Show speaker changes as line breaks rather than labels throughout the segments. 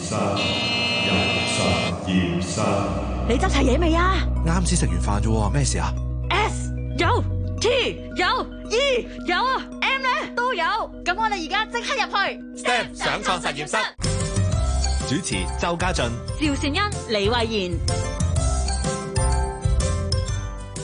实验室，实验室。
你执齐嘢未啊？
啱先食完饭啫，咩事啊
？S 有，T 有，E 有，M 呢都有。咁我哋而家即刻入去。
Step 想创实验室。主持：周家俊、
赵善恩、李慧妍。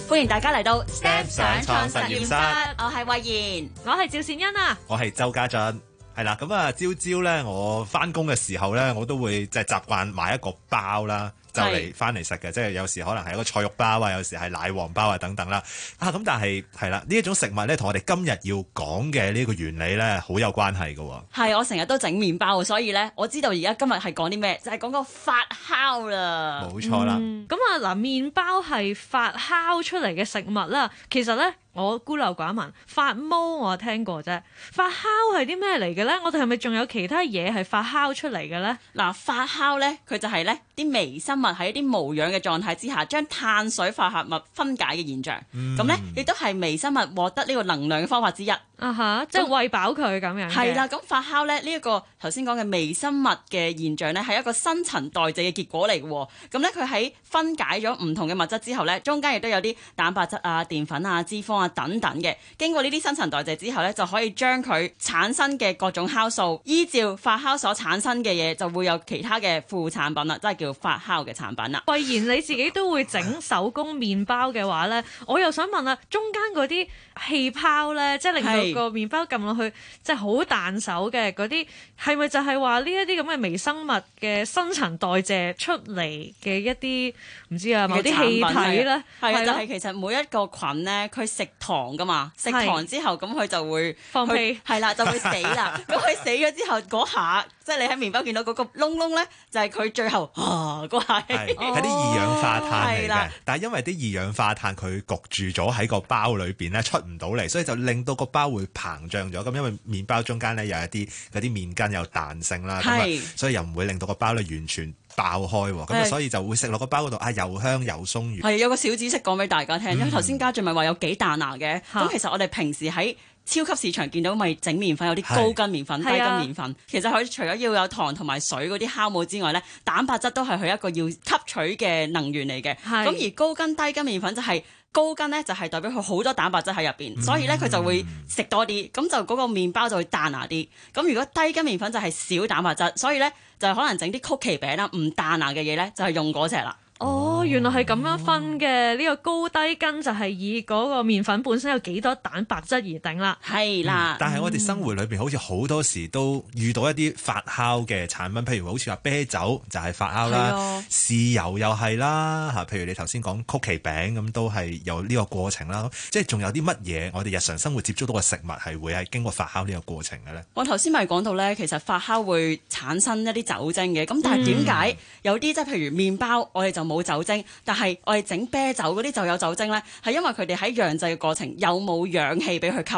欢迎大家嚟到
Step 想创实验室。
我系慧妍，
我系赵善恩啊，
我系周家俊。係啦，咁啊朝朝咧，我翻工嘅時候咧，我都會即係習慣買一個包啦。就嚟翻嚟食嘅，即系有時可能係一個菜肉包啊，有時係奶黃包啊等等啦。啊，咁但係係啦，呢一種食物咧，同我哋今日要講嘅呢個原理咧，好有關係嘅。
係，我成日都整麵包，所以咧，我知道而家今日係講啲咩，就係講個發酵啦。
冇錯啦。
咁啊嗱，麵包係發酵出嚟嘅食物啦。其實咧，我孤陋寡聞，發毛我聽過啫。發酵係啲咩嚟嘅咧？我哋係咪仲有其他嘢係發酵出嚟嘅咧？
嗱，發酵咧，佢就係咧啲微生物。喺一啲無氧嘅狀態之下，將碳水化合物分解嘅現象，咁咧亦都係微生物獲得呢個能量嘅方法之一。
啊哈！即係餵飽佢咁樣。
係啦，咁發酵咧，呢一個頭先講嘅微生物嘅現象咧，係一個新陳代謝嘅結果嚟嘅。咁咧，佢喺分解咗唔同嘅物質之後咧，中間亦都有啲蛋白質啊、澱粉啊、脂肪啊等等嘅。經過呢啲新陳代謝之後咧，就可以將佢產生嘅各種酵素，依照發酵所產生嘅嘢，就會有其他嘅副產品啦，即係叫發酵嘅產品啦。
既然你自己都會整手工麵包嘅話咧，我又想問啦，中間嗰啲氣泡咧，即係令到个面包揿落去，即系好弹手嘅嗰啲，系咪就系话呢一啲咁嘅微生物嘅新陈代谢出嚟嘅一啲唔知啊，某啲气体咧？
系啊，
但
系其实每一个菌咧，佢食糖噶嘛，食糖之后咁佢就会
放屁，
系啦，就会死啦。咁佢死咗之后嗰下。即係你喺麵包見到嗰個窿窿咧，就係佢最後 啊個
係，係啲二氧化碳嚟嘅。但係因為啲二氧化碳佢焗住咗喺個包裏邊咧，出唔到嚟，所以就令到個包會膨脹咗。咁因為麵包中間咧有一啲嗰啲麵筋有彈性啦，咁啊，所以又唔會令到個包咧完全爆開喎。咁啊，所以就會食落個包嗰度啊，又香又鬆軟。
係有個小知識講俾大家聽。咁頭先嘉俊咪話有幾彈牙嘅。咁其實我哋平時喺超級市場見到咪整麵粉有啲高筋麵粉、低筋麵粉。其實佢除咗要有糖同埋水嗰啲酵母之外咧，蛋白質都係佢一個要吸取嘅能源嚟嘅。咁而高筋低筋麵粉就係高筋咧，就係代表佢好多蛋白質喺入邊，所以咧佢就會食多啲，咁就嗰個麵包就會彈牙啲。咁如果低筋麵粉就係少蛋白質，所以咧就可能整啲曲奇餅啦，唔彈牙嘅嘢咧就係用嗰只啦。
哦，原來係咁樣分嘅，呢個高低筋就係以嗰個面粉本身有幾多蛋白質而定啦。
係啦，
但係我哋生活裏邊好似好多時都遇到一啲發酵嘅產品，譬如好似話啤酒就係發酵啦，豉油又係啦，嚇，譬如你頭先講曲奇餅咁都係有呢個過程啦。即係仲有啲乜嘢我哋日常生活接觸到嘅食物係會係經過發酵呢個過程嘅咧？
我頭先咪講到咧，其實發酵會產生一啲酒精嘅，咁但係點解有啲即係譬如麵包，我哋就冇酒精，但系我哋整啤酒嗰啲就有酒精咧，系因为佢哋喺酿制嘅过程有冇氧气俾佢吸。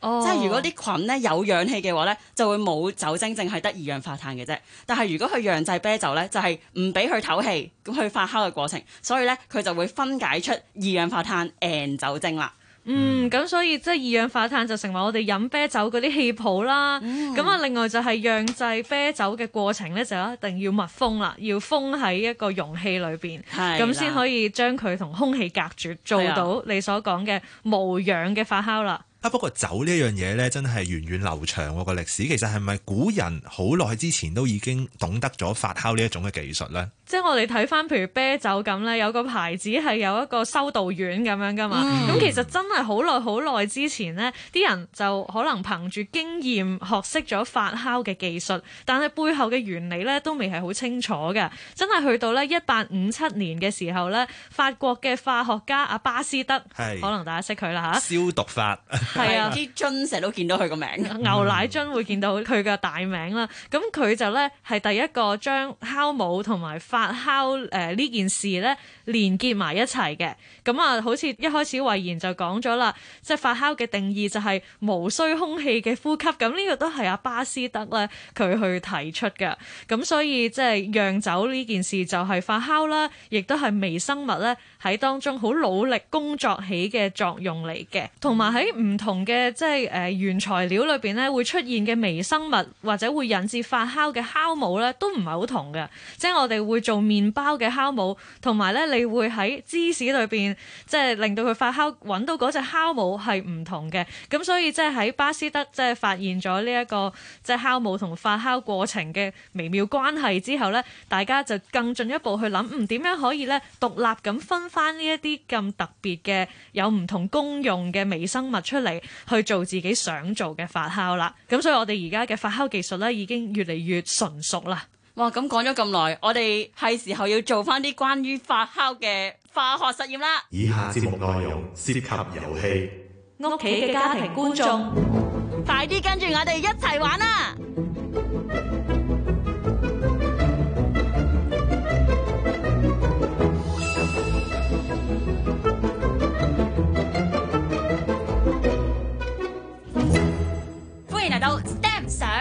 即系如果啲菌咧有氧气嘅话咧，就会冇酒精，净系得二氧化碳嘅啫。但系如果佢酿制啤酒咧，就系唔俾佢透气咁去发酵嘅过程，所以咧佢就会分解出二氧化碳 and 酒精啦。
嗯，咁所以即係二氧化碳就成為我哋飲啤酒嗰啲氣泡啦。咁啊，另外就係釀製啤酒嘅過程咧，就一定要密封啦，要封喺一個容器裏邊，咁先可
以
將佢同空氣隔絕，做到你所講嘅無氧嘅發酵啦。
不過酒呢樣嘢咧，真係源遠流長喎個歷史。其實係咪古人好耐之前都已經懂得咗發酵呢一種嘅技術咧？
即係我哋睇翻譬如啤酒咁咧，有個牌子係有一個修道院咁樣噶嘛。咁其實真係好耐好耐之前咧，啲人就可能憑住經驗學識咗發酵嘅技術，但係背後嘅原理咧都未係好清楚嘅。真係去到咧一八五七年嘅時候咧，法國嘅化學家阿巴斯德，可能大家識佢啦嚇，
消毒法。
係啊，
啲樽石都見到佢個名，
牛奶樽會見到佢嘅大名啦。咁佢就咧係第一個將酵母同埋發酵誒呢件事咧連結埋一齊嘅。咁啊，好似一開始慧然就講咗啦，即係發酵嘅定義就係無需空氣嘅呼吸。咁呢個都係阿巴斯德咧佢去提出嘅。咁所以即係釀酒呢件事就係發酵啦，亦都係微生物咧喺當中好努力工作起嘅作用嚟嘅，同埋喺唔同。同嘅即係誒原材料裏邊咧，會出現嘅微生物或者會引致發酵嘅酵母咧，都唔係好同嘅。即係我哋會做麵包嘅酵母，同埋咧你會喺芝士裏邊，即係令到佢發酵揾到嗰只酵母係唔同嘅。咁所以即係喺巴斯德即係發現咗呢一個即係酵母同發酵過程嘅微妙關係之後咧，大家就更進一步去諗，嗯點樣可以咧獨立咁分翻呢一啲咁特別嘅有唔同功用嘅微生物出嚟。嚟去做自己想做嘅发酵啦，咁所以我哋而家嘅发酵技术咧已经越嚟越纯熟啦。
哇，咁讲咗咁耐，我哋系时候要做翻啲关于发酵嘅化学实验啦。
以下节目内容涉及游戏，
屋企嘅家庭观众，
快啲跟住我哋一齐玩啦！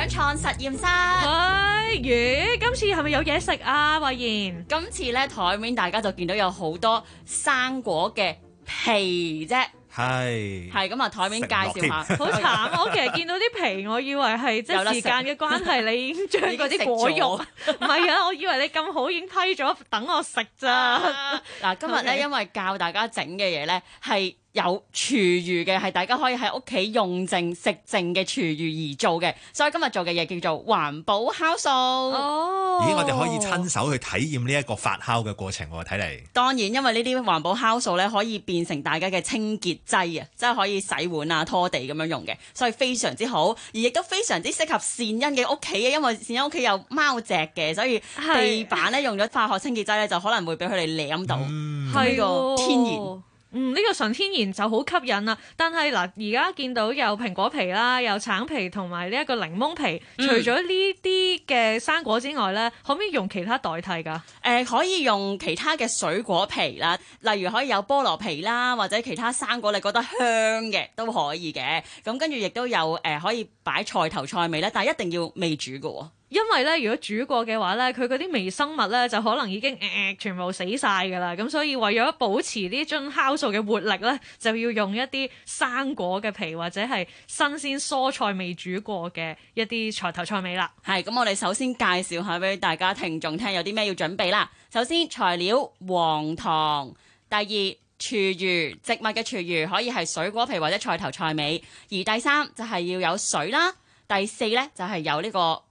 创实验室，
哎，咦，今次系咪有嘢食啊？慧妍，
今次咧台面大家就见到有好多生果嘅皮啫，
系
系咁啊！台面介绍下，
好惨我，其实见到啲皮，我以为系即系时间嘅关系，你已经将嗰啲果肉，唔系啊！我以为你咁好，已经批咗等我食咋？
嗱，今日咧因为教大家整嘅嘢咧系。有儲餘嘅係大家可以喺屋企用淨食淨嘅儲餘而做嘅，所以今日做嘅嘢叫做環保酵素。
哦，
咦，我哋可以親手去體驗呢一個發酵嘅過程喎，睇嚟。
當然，因為呢啲環保酵素咧可以變成大家嘅清潔劑啊，即係可以洗碗啊、拖地咁樣用嘅，所以非常之好，而亦都非常之適合善恩嘅屋企嘅，因為善恩屋企有貓隻嘅，所以地板咧用咗化學清潔劑咧就可能會俾佢哋舐到，呢個天然。
嗯，呢個純天然就好吸引啦。但系嗱，而家見到有蘋果皮啦，有橙皮同埋呢一個檸檬皮。除咗呢啲嘅生果之外咧，可唔可以用其他代替噶？
誒，可以用其他嘅水果皮啦，例如可以有菠蘿皮啦，或者其他生果你覺得香嘅都可以嘅。咁跟住亦都有誒，可以擺菜頭菜味咧，但系一定要未煮嘅喎。
因為咧，如果煮過嘅話咧，佢嗰啲微生物咧就可能已經誒全部死曬噶啦。咁所以為咗保持呢樽酵素嘅活力咧，就要用一啲生果嘅皮或者係新鮮蔬菜未煮過嘅一啲菜頭菜尾啦。
係咁，我哋首先介紹下俾大家聽眾聽有啲咩要準備啦。首先材料黃糖，第二飼魚植物嘅飼魚可以係水果皮或者菜頭菜尾，而第三就係要有水啦。第四咧就係有呢個。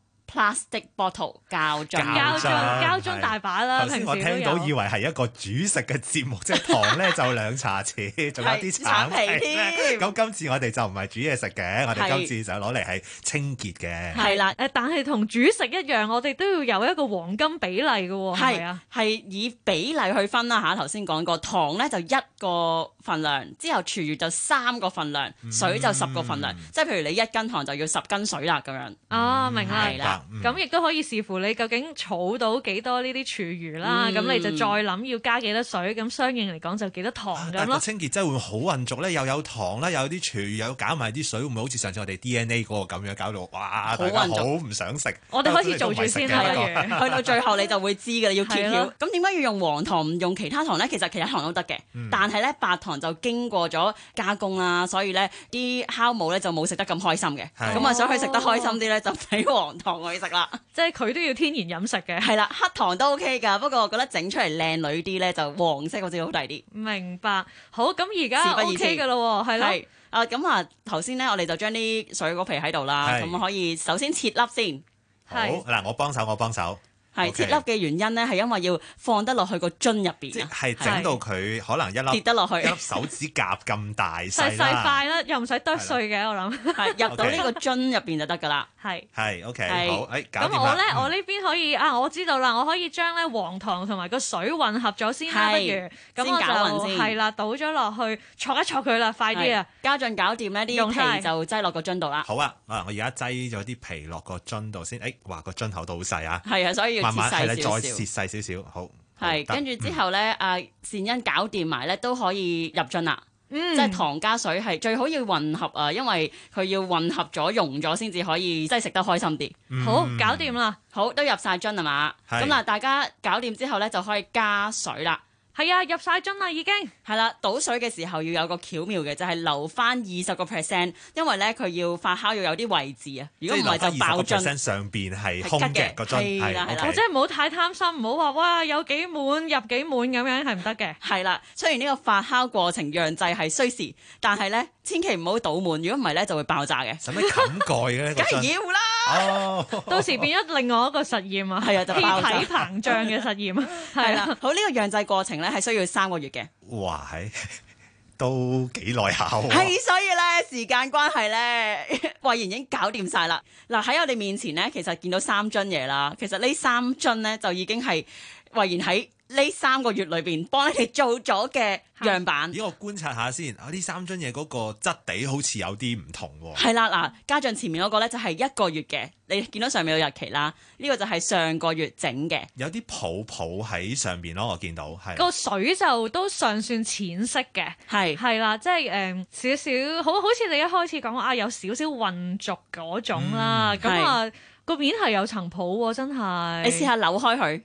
塑料波圖膠樽，
膠樽膠樽大把啦。
頭先我聽到以為係一個主食嘅節目，即係糖咧 就兩茶匙，仲有啲橙皮
添。
咁今次我哋就唔係煮嘢食嘅，我哋今次就攞嚟係清潔嘅。
係啦，
誒，但係同主食一樣，我哋都要有一個黃金比例嘅。係啊，
係以比例去分啦嚇。頭先講過糖咧就一個份量，之後廚餘就三個份量，水就十個份量。即係譬如你一斤糖就要十斤水啦，咁樣。
哦，明啦。
係啦。
咁亦都可以視乎你究竟儲到幾多呢啲鰭魚啦，咁你就再諗要加幾多水，咁相應嚟講就幾多糖咁咯。
但係清潔劑會好混濁咧，又有糖啦，有啲鰭魚，有搞埋啲水，會唔會好似上次我哋 DNA 嗰個咁樣，搞到哇，大家好唔想食。
我哋開始做住先
睇
完，
去到最後你就會知嘅。要揭曉。咁點解要用黃糖唔用其他糖咧？其實其他糖都得嘅，但係咧白糖就經過咗加工啦，所以咧啲酵母咧就冇食得咁開心嘅。咁啊，所以食得開心啲咧就喺黃糖。我要食啦，
即系佢都要天然饮食嘅，
系啦，黑糖都 OK 噶，不过我觉得整出嚟靓女啲咧就黄色好似好大啲。
明白，好咁而家 OK 噶咯，系
啦，啊咁啊，头先咧我哋就将啲水果皮喺度啦，咁可以首先切粒先。
好嗱，我帮手，我帮手。系
切粒嘅原因咧，系因为要放得落去个樽入边。
即系整到佢可能一粒
跌得落去，
一粒手指甲咁大
细啦。
细细
块啦，又唔使剁碎嘅，我谂。
系入到呢个樽入边就得噶啦。
系
系，OK 好。
咁我咧，我呢边可以啊，我知道啦，我可以将咧黄糖同埋个水混合咗先啦，不如咁我就系啦，倒咗落去，挫一挫佢啦，快啲啊！
家俊搞掂一啲，
用
完就挤落个樽度啦。
好啊，啊，我而家挤咗啲皮落个樽度先。诶，哇，个樽口都好细啊。
系啊，所以。切
细
少少，
切细少少，好。系
跟住之后咧，阿善恩搞掂埋咧，都可以入樽啦。
嗯，
即系糖加水系最好要混合啊，因为佢要混合咗溶咗先至可以，即系食得开心啲。
好，搞掂啦，
好都入晒樽啊嘛。咁嗱，大家搞掂之后咧，就可以加水啦。
系啊，入曬樽啦已經。
系啦，倒水嘅時候要有個巧妙嘅，就係留翻二十個 percent，因為咧佢要發酵要有啲位置啊。如果唔係就爆樽。
上邊係空
嘅
個樽。
係啦，
我
真係唔好太貪心，唔好話哇有幾滿入幾滿咁樣係唔得嘅。
係啦，雖然呢個發酵過程讓滯係需時，但係咧千祈唔好倒滿，如果唔係咧就會爆炸嘅。
使乜冚蓋嘅咧個樽？
梗係要啦。
哦，
到时变咗另外一个实验啊，
系啊，气体
膨胀嘅实
验，
系 啦。
好呢个酿制过程咧，系需要三个月嘅。
哇，系 都几耐下喎。
系，所以咧时间关系咧，慧贤已经搞掂晒啦。嗱喺我哋面前咧，其实见到三樽嘢啦。其实呢三樽咧就已经系慧贤喺。呢三個月裏邊幫你做咗嘅樣板，
咦？我觀察下先，啊！呢三樽嘢嗰個質地好似有啲唔同喎。
係啦，嗱，家俊前面嗰個咧就係一個月嘅，你見到上面有日期啦。呢個就係上個月整嘅，
有啲泡泡喺上邊咯。我見到係
個水就都尚算淺色嘅，
係
係啦，即係誒少少好好似你一開始講啊，有少少混濁嗰種啦。咁啊個面係有層泡喎，真係
你試下扭開佢。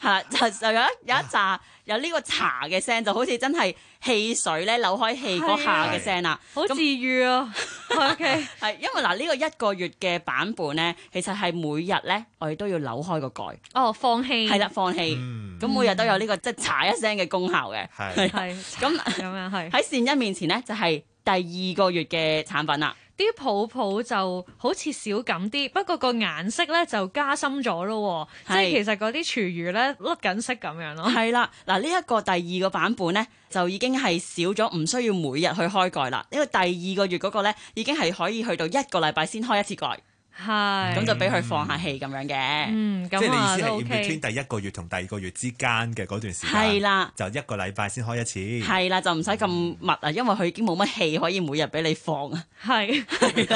係，就就有有一扎有呢個茶嘅聲，就好似真係氣水咧扭開氣嗰下嘅聲啦，
好治癒啊！OK，
係因為嗱呢個一個月嘅版本咧，其實係每日咧我哋都要扭開個蓋，
哦放氣，
係啦放氣，咁每日都有呢個即係茶一聲嘅功效嘅，
係
係
咁
咁樣係
喺善因面前咧，就係第二個月嘅產品啦。
啲泡泡就好似少緊啲，不過個顏色咧就加深咗咯，即係其實嗰啲鰭魚咧甩緊色咁樣咯。
係啦，嗱呢一個第二個版本咧，就已經係少咗，唔需要每日去開蓋啦。呢個第二個月嗰個咧，已經係可以去到一個禮拜先開一次蓋。
系，
咁就俾佢放下氣咁樣嘅。
嗯，
即係你意思係二
月
天第一個月同第二個月之間嘅嗰段時間，
係啦，
就一個禮拜先開一次。
係啦，就唔使咁密啊，因為佢已經冇乜氣可以每日俾你放啊。
係，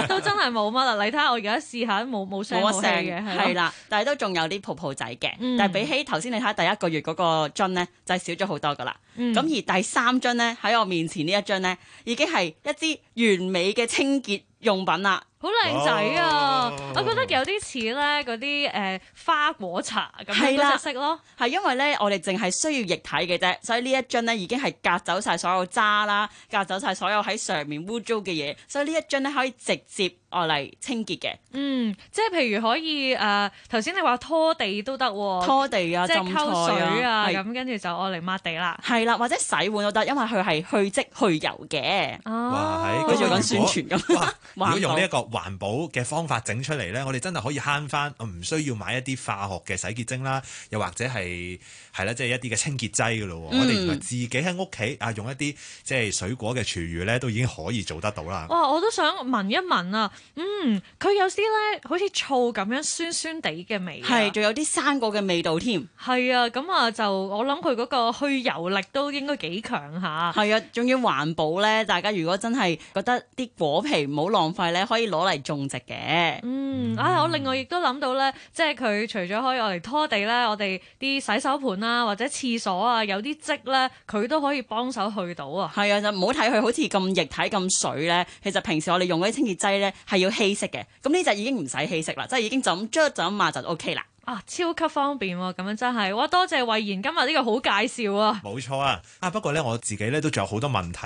都真係冇乜啦。你睇下我而家試下都冇
冇聲
冇聲嘅，係
啦。但係都仲有啲泡泡仔嘅。但係比起頭先你睇第一個月嗰個樽咧，就係少咗好多噶啦。咁而第三樽咧喺我面前呢一樽咧，已经系一支完美嘅清洁用品啦。
好靓仔啊！我觉得有啲似咧嗰啲诶花果茶咁嘅色咯。
系因为咧我哋净系需要液体嘅啫，所以呢一樽咧已经系隔走晒所有渣啦，隔走晒所有喺上面污糟嘅嘢，所以呢一樽咧可以直接。我嚟清潔嘅，
嗯，即係譬如可以誒，頭先你話拖地都得，
拖地啊，浸
水啊，咁跟住就我嚟抹地啦，
係啦，或者洗碗都得，因為佢係去漬去油嘅。
哇，喺，
跟住講宣傳咁。
如果用呢一個環保嘅方法整出嚟咧，我哋真係可以慳翻，唔需要買一啲化學嘅洗潔精啦，又或者係係啦，即係一啲嘅清潔劑嘅咯。我哋自己喺屋企啊，用一啲即係水果嘅廚餘咧，都已經可以做得到啦。
哇，我都想聞一聞啊！嗯，佢有啲咧，好似醋咁样酸酸地嘅味，
系仲有啲生果嘅味道添。
系啊，咁啊就我谂佢嗰个去油力都应该几强吓。
系啊，仲要环保咧。大家如果真系觉得啲果皮唔好浪费咧，可以攞嚟种植嘅。
嗯，啊我另外亦都谂到咧，即系佢除咗可以我哋拖地咧，我哋啲洗手盘啊或者厕所啊有啲渍咧，佢都可以帮手去到啊。
系啊，就唔好睇佢好似咁液体咁水咧，其实平时我哋用嗰啲清洁剂咧。系要稀释嘅，咁呢只已经唔使稀释啦，即系已经就咁捽就咁抹就 O K 啦。
啊，超级方便，咁样真系，哇！多谢魏然今日呢个好介绍啊。
冇错啊，啊不过咧我自己咧都仲有好多问题，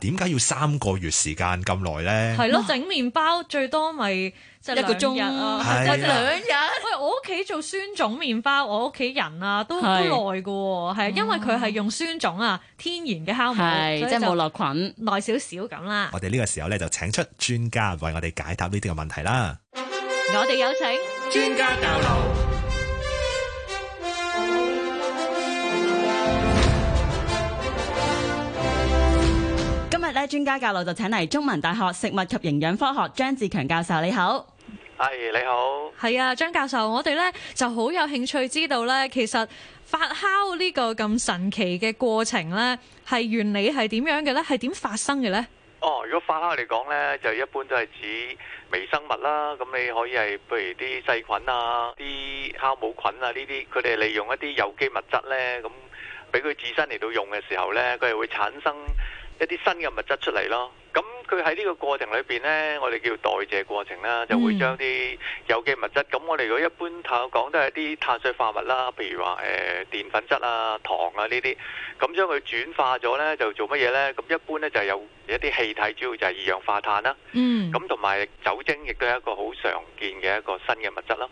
点解要三个月时间咁耐咧？
系咯，整面包最多咪
一
个
钟，
或者两日。屋企做酸种面包，我屋企人啊都耐嘅，系因为佢系用酸种啊，天然嘅酵母，
即
系木
落菌，
耐少少咁啦。
我哋呢个时候咧就请出专家为我哋解答呢啲嘅问题啦。
我哋有请
专家教路。
今日咧，专家教路就请嚟中文大学食物及营养科学张志强教授，你好。
阿姨你好，
系啊，张教授，我哋咧就好有兴趣知道咧，其实发酵呢个咁神奇嘅过程咧，系原理系点样嘅咧，系点发生嘅咧？
哦，如果发酵嚟讲咧，就一般都系指微生物啦，咁你可以系譬如啲细菌啊、啲酵母菌啊呢啲，佢哋利用一啲有机物质咧，咁俾佢自身嚟到用嘅时候咧，佢系会产生一啲新嘅物质出嚟咯。佢喺呢個過程裏邊咧，我哋叫代謝過程啦，就會將啲有機物質，咁我哋如果一般頭講都係啲碳水化物啦，譬如話誒澱粉質啊、糖啊呢啲，咁將佢轉化咗咧，就做乜嘢咧？咁一般咧就係有一啲氣體，主要就係二氧化碳啦，咁同埋酒精亦都係一個好常見嘅一個新嘅物質啦。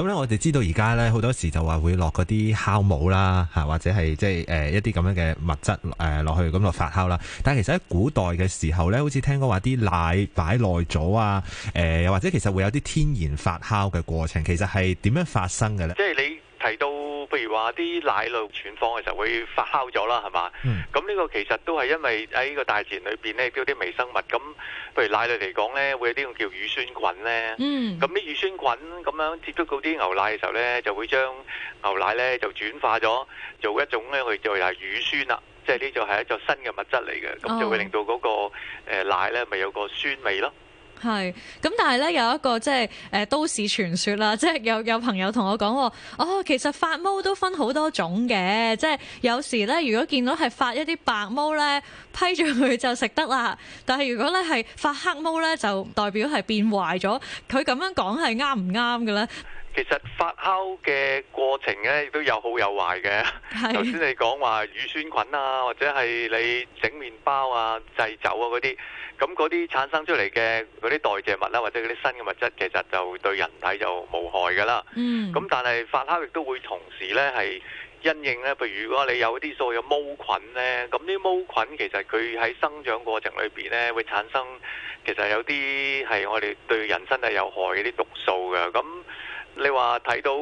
咁咧，我哋知道而家咧好多時就話會落嗰啲酵母啦，嚇或者係即係誒一啲咁樣嘅物質誒落去咁落發酵啦。但係其實喺古代嘅時候咧，好似聽講話啲奶擺耐咗啊，誒又或者其實會有啲天然發酵嘅過程。其實係點樣發生㗎咧？
即係你。啊！啲奶酪存放嘅時候會發酵咗啦，係嘛？咁呢個其實都係因為喺個大自然裏邊咧，有啲微生物。咁譬如奶酪嚟講咧，會有啲叫乳酸菌咧。
嗯。
咁啲乳酸菌咁樣接觸到啲牛奶嘅時候咧，就會將牛奶咧就轉化咗做一種咧，佢就又係乳酸啦。即係呢就係一座新嘅物質嚟嘅，咁就會令到嗰個誒奶咧，咪有個酸味咯。
係，咁但係咧有一個即係誒都市傳說啦，即係有有朋友同我講喎，哦其實發毛都分好多種嘅，即係有時咧如果見到係發一啲白毛咧批咗佢就食得啦，但係如果咧係發黑毛咧就代表係變壞咗，佢咁樣講係啱唔啱嘅咧？
其实发酵嘅过程咧，亦都有好有坏嘅。头先你讲话乳酸菌啊，或者系你整面包啊、制酒啊嗰啲，咁嗰啲产生出嚟嘅嗰啲代谢物啦，或者嗰啲新嘅物质，其实就对人体就无害噶啦。
嗯。
咁但系发酵亦都会同时咧，系因应咧，譬如如果你有啲所谓毛菌咧，咁啲毛菌其实佢喺生长过程里边咧，会产生其实有啲系我哋对人身系有害嘅啲毒素嘅。咁你話睇到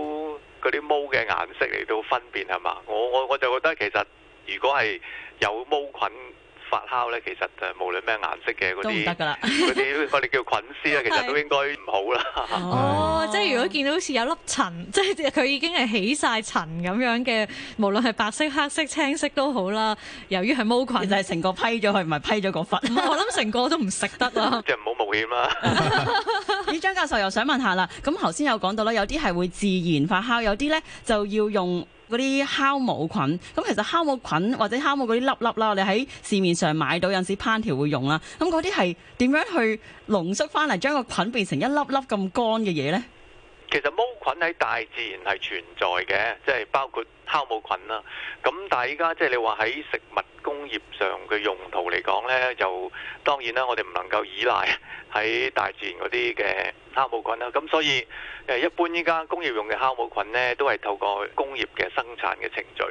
嗰啲毛嘅顏色嚟到分辨係嘛？我我我就覺得其實如果係有毛菌。發酵咧，其實就無論咩顏色嘅嗰啲，嗰啲 我哋叫菌絲咧，其實都應該唔好啦。
哦，即係如果見到好似有粒塵，即係佢已經係起曬塵咁樣嘅，無論係白色、黑色、青色都好啦。由於係毛菌，
就係成個批咗佢，唔係批咗個
粉。我諗成個都唔食得啦。
即係唔好冒險啦。
咦，張教授又想問下啦，咁頭先有講到啦，有啲係會自然發酵，有啲咧就要用。嗰啲酵母菌，咁其實酵母菌或者酵母嗰啲粒粒啦，你喺市面上買到有陣時烹調會用啦，咁嗰啲係點樣去濃縮翻嚟，將個菌變成一粒粒咁乾嘅嘢咧？
其實 mould 菌喺大自然係存在嘅，即係包括酵母菌啦。咁但係依家即係你話喺食物。工業上嘅用途嚟講咧，就當然啦，我哋唔能夠依賴喺大自然嗰啲嘅酵母菌啦。咁所以誒，一般依家工業用嘅酵母菌咧，都係透過工業嘅生產嘅程序，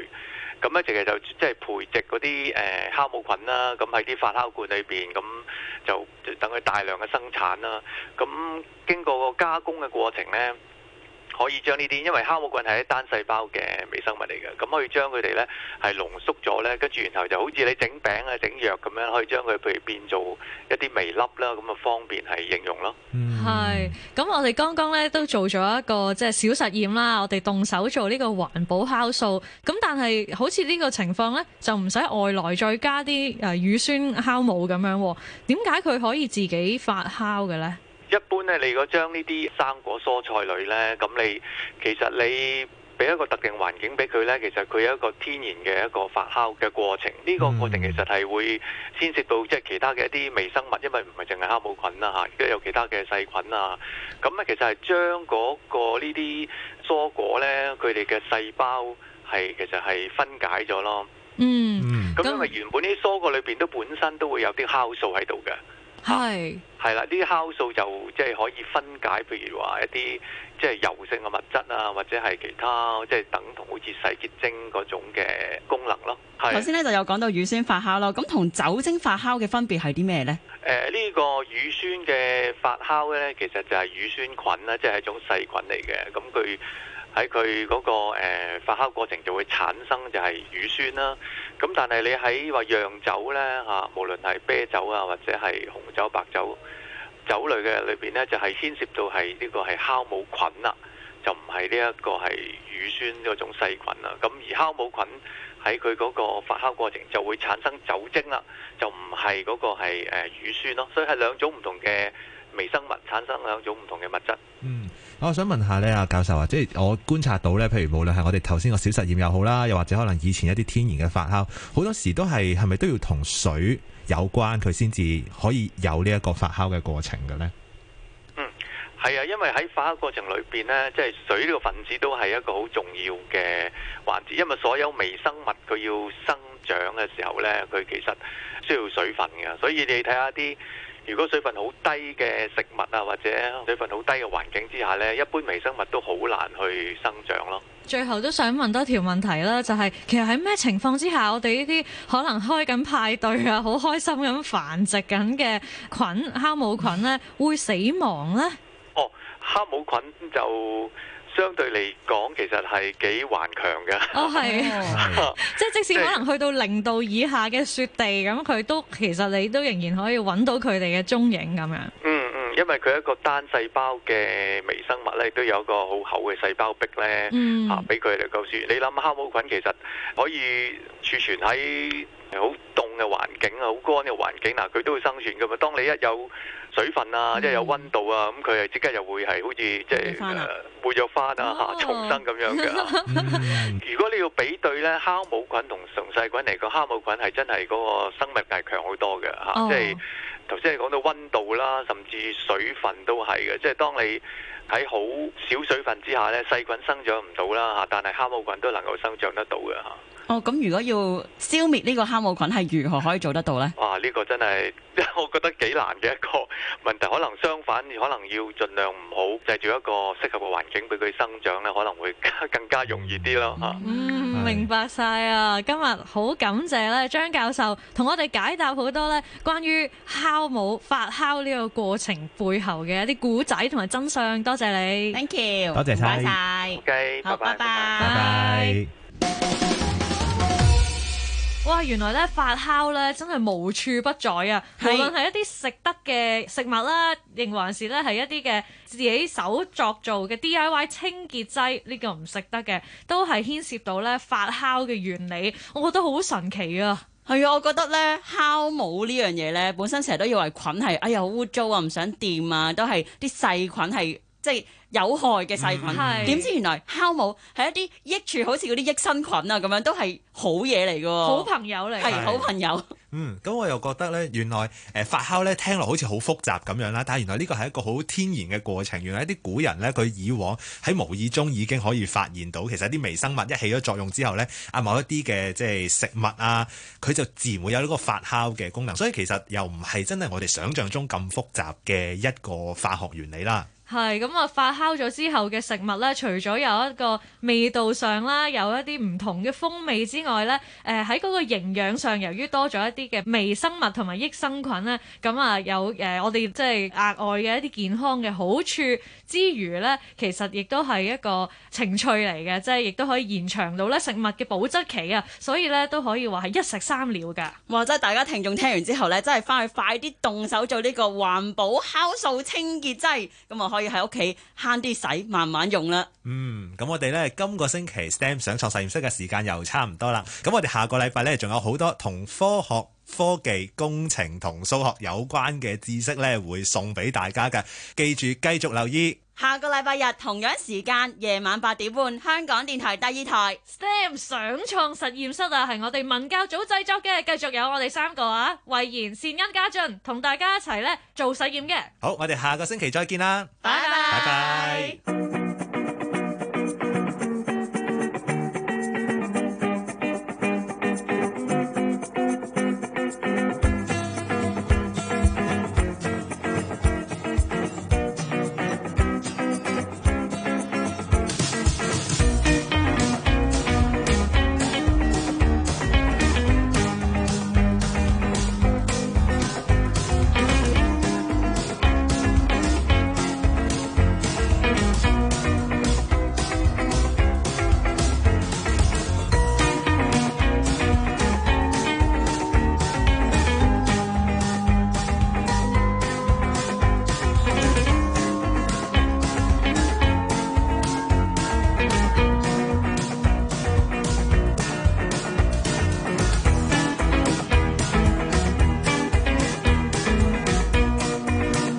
咁咧成日就即係培植嗰啲誒酵母菌啦。咁喺啲發酵罐裏邊，咁就等佢大量嘅生產啦。咁經過個加工嘅過程咧。可以將呢啲，因為酵母菌係一單細胞嘅微生物嚟嘅，咁可以將佢哋咧係濃縮咗咧，跟住然後就好似你整餅啊、整藥咁樣，可以將佢譬如變做一啲微粒啦，咁啊方便係應用咯。
嗯，
係。咁我哋剛剛咧都做咗一個即係小實驗啦，我哋動手做呢個環保酵素。咁但係好似呢個情況咧，就唔使外來再加啲誒乳酸酵母咁樣，點解佢可以自己發酵嘅咧？
一般咧，你如果將呢啲生果蔬菜類咧，咁你其實你俾一個特定環境俾佢咧，其實佢有一個天然嘅一個發酵嘅過程。呢個過程其實係會牽涉到即係其他嘅一啲微生物，因為唔係淨係酵母菌啦嚇，跟住有其他嘅細菌啊。咁啊，其實係將嗰個呢啲蔬果咧，佢哋嘅細胞係其實係分解咗咯。
嗯，
咁因為原本啲蔬果裏邊都本身都會有啲酵素喺度嘅。
系，
系啦，啲酵素就即系可以分解，譬如话一啲即系油性嘅物质啊，或者系其他即系等同好似洗洁精嗰种嘅功能咯。
头先咧就有讲到乳酸发酵咯，咁同酒精发酵嘅分别系啲咩咧？
诶，呢个乳酸嘅发酵咧，其实就系乳酸菌啦，即系一种细菌嚟嘅，咁佢。喺佢嗰個誒發酵過程就會產生就係乳酸啦。咁但係你喺話釀酒咧嚇，無論係啤酒啊或者係紅酒、白酒酒類嘅裏邊咧，就係牽涉到係呢個係酵母菌啦，就唔係呢一個係乳酸嗰種細菌啦。咁而酵母菌喺佢嗰個發酵過程就會產生酒精啦，就唔係嗰個係誒乳酸咯。所以係兩種唔同嘅微生物產生兩種唔同嘅物質。
嗯。我想问下咧，阿教授啊，即系我观察到咧，譬如无论系我哋头先个小实验又好啦，又或者可能以前一啲天然嘅发酵，好多时都系系咪都要同水有关，佢先至可以有呢一个发酵嘅过程嘅咧？
嗯，系啊，因为喺发酵过程里边咧，即系水呢个分子都系一个好重要嘅环节，因为所有微生物佢要生长嘅时候咧，佢其实需要水分嘅，所以你睇下啲。如果水分好低嘅食物啊，或者水分好低嘅環境之下咧，一般微生物都好難去生長咯。
最後都想問多條問題啦，就係其實喺咩情況之下，我哋呢啲可能開緊派對啊，好開心咁繁殖緊嘅菌酵母菌咧，會死亡咧？
哦，酵母菌就。相对嚟讲，其实系几顽强嘅。
哦，
系，
即系即使可能去到零度以下嘅雪地，咁佢都其实你都仍然可以揾到佢哋嘅踪影咁样。
嗯嗯，因为佢一个单细胞嘅微生物咧，亦都有个好厚嘅细胞壁咧，啊，俾佢嚟够住。你谂酵母菌其实可以储存喺好冻。景啊，好乾呢個環境嗱，佢都會生存噶嘛。當你一有水分啊，一有温度啊，咁佢係即刻又會係好似即係誒活躍翻
啦
嚇，重生咁樣嘅。如果你要比對咧，酵母菌同細菌嚟，個酵母菌係真係嗰個生物係強好多嘅嚇，即係頭先係講到温度啦，甚至水分都係嘅。即係當你喺好少水分之下咧，細菌生長唔到啦嚇，但係酵母菌都能夠生長得到嘅嚇。
哦，咁如果要消灭呢个酵母菌，系如何可以做得到咧？
哇，呢个真系，我觉得几难嘅一个问题。可能相反，可能要尽量唔好制造一个适合嘅环境俾佢生长咧，可能会 更加容易啲咯。吓，
嗯，明白晒啊！今日好感谢咧，张教授同我哋解答好多咧关于酵母发酵呢个过程背后嘅一啲古仔同埋真相。多谢你
，Thank you，
多谢晒，
好，
拜拜，
拜拜。
哇，原來咧發酵咧真係無處不在啊！無論係一啲食得嘅食物啦，仍還是咧係一啲嘅自己手作做嘅 D I Y 清潔劑，呢個唔食得嘅都係牽涉到咧發酵嘅原理，我覺得好神奇啊！
係啊，我覺得咧酵母呢樣嘢咧，本身成日都以為菌係哎呀污糟啊，唔想掂啊，都係啲細菌係。即系有害嘅细菌，点知原来酵母系一啲益处，好似嗰啲益生菌啊咁样，都系好嘢嚟噶，
好朋友嚟，
系好朋友。
嗯，咁我又觉得咧，原来诶发酵咧，听落好似好复杂咁样啦，但系原来呢个系一个好天然嘅过程。原来一啲古人咧，佢以往喺无意中已经可以发现到，其实啲微生物一起咗作用之后咧，啊某一啲嘅即系食物啊，佢就自然会有呢个发酵嘅功能。所以其实又唔系真系我哋想象中咁复杂嘅一个化学原理啦。
係咁啊！發酵咗之後嘅食物咧，除咗有一個味道上啦，有一啲唔同嘅風味之外咧，誒喺嗰個營養上，由於多咗一啲嘅微生物同埋益生菌咧，咁啊有誒我哋即係額外嘅一啲健康嘅好處之餘咧，其實亦都係一個情趣嚟嘅，即係亦都可以延長到咧食物嘅保質期啊！所以咧都可以話係一石三鳥㗎。
哇！即係大家聽眾聽完之後咧，真係翻去快啲動手做呢個環保酵素清潔劑咁啊！可以喺屋企悭啲使，慢慢用啦。
嗯，咁我哋咧今个星期 STEM 上创实验室嘅时间又差唔多啦。咁我哋下个礼拜咧仲有好多同科学、科技、工程同数学有关嘅知识咧，会送俾大家嘅。记住继续留意。
下个礼拜日同样时间夜晚八点半，香港电台第二台
STEM 上创实验室啊，系我哋文教组制作嘅，继续有我哋三个啊，慧贤、善恩、嘉俊同大家一齐咧做实验嘅。
好，我哋下个星期再见啦，拜拜。